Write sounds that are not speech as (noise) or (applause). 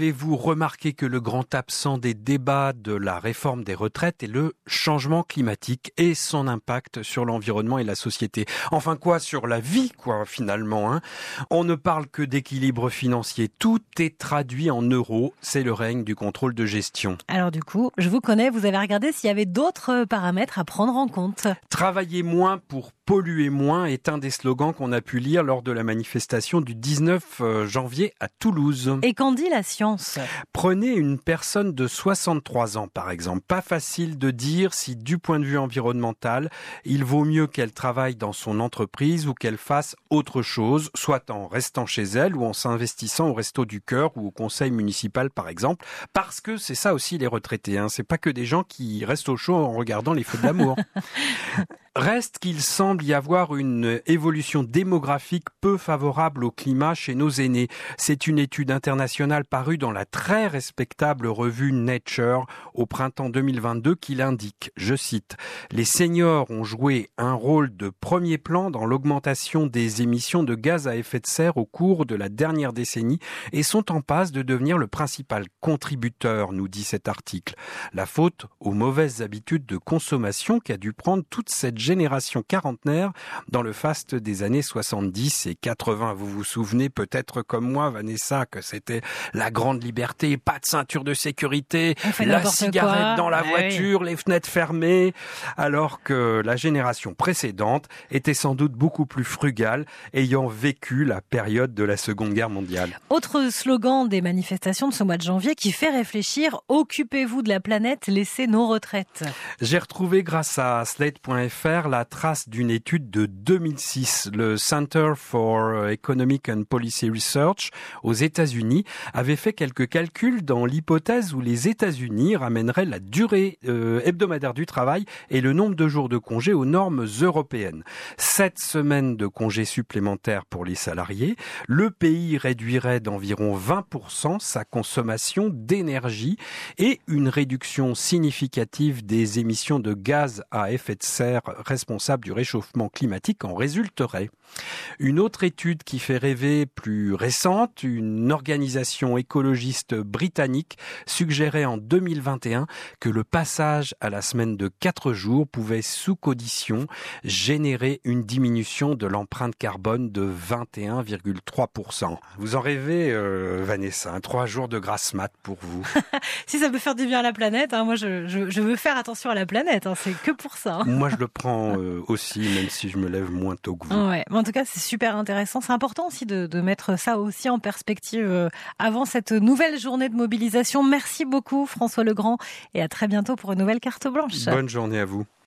Avez-vous remarqué que le grand absent des débats de la réforme des retraites est le changement climatique et son impact sur l'environnement et la société? Enfin quoi, sur la vie quoi finalement. Hein? On ne parle que d'équilibre financier. Tout est traduit en euros. C'est le règne du contrôle de gestion. Alors du coup, je vous connais, vous avez regardé s'il y avait d'autres paramètres à prendre en compte. Travailler moins pour polluer moins est un des slogans qu'on a pu lire lors de la manifestation du 19 euh, janvier à Toulouse. Et qu'en dit la science? Prenez une personne de 63 ans par exemple. Pas facile de dire si du point de vue environnemental, il vaut mieux qu'elle travaille dans son entreprise ou qu'elle fasse autre chose, soit en restant chez elle ou en s'investissant au resto du cœur ou au conseil municipal par exemple, parce que c'est ça aussi les retraités. Hein. C'est pas que des gens qui restent au chaud en regardant les feux de l'amour. (laughs) Reste qu'il semble y avoir une évolution démographique peu favorable au climat chez nos aînés. C'est une étude internationale parue dans la très respectable revue Nature au printemps 2022 qui l'indique. Je cite, Les seniors ont joué un rôle de premier plan dans l'augmentation des émissions de gaz à effet de serre au cours de la dernière décennie et sont en passe de devenir le principal contributeur, nous dit cet article. La faute aux mauvaises habitudes de consommation qu'a dû prendre toute cette génération quarantenaire dans le faste des années 70 et 80. Vous vous souvenez peut-être comme moi, Vanessa, que c'était la grande liberté, pas de ceinture de sécurité, la cigarette dans la voiture, les fenêtres fermées, alors que la génération précédente était sans doute beaucoup plus frugale, ayant vécu la période de la Seconde Guerre mondiale. Autre slogan des manifestations de ce mois de janvier qui fait réfléchir, occupez-vous de la planète, laissez nos retraites. J'ai retrouvé grâce à slate.fr la trace d'une étude de 2006. Le Center for Economic and Policy Research aux États-Unis avait fait quelques calculs dans l'hypothèse où les États-Unis ramèneraient la durée euh, hebdomadaire du travail et le nombre de jours de congés aux normes européennes. Sept semaines de congés supplémentaires pour les salariés. Le pays réduirait d'environ 20% sa consommation d'énergie et une réduction significative des émissions de gaz à effet de serre responsable du réchauffement climatique en résulterait. Une autre étude qui fait rêver plus récente, une organisation écologiste britannique suggérait en 2021 que le passage à la semaine de 4 jours pouvait sous condition générer une diminution de l'empreinte carbone de 21,3%. Vous en rêvez, euh, Vanessa, un 3 jours de grasse mat pour vous. (laughs) si ça peut faire du bien à la planète, hein, moi je, je, veux faire attention à la planète, hein, c'est que pour ça. Hein. Moi je le prends euh, aussi, même si je me lève moins tôt que vous. Ouais, en tout cas c'est super intéressant. C'est important aussi de, de, mettre ça aussi en perspective euh, avant cette nouvelle journée de mobilisation. Merci beaucoup François Legrand et à très bientôt pour une nouvelle carte blanche. Bonne journée à vous.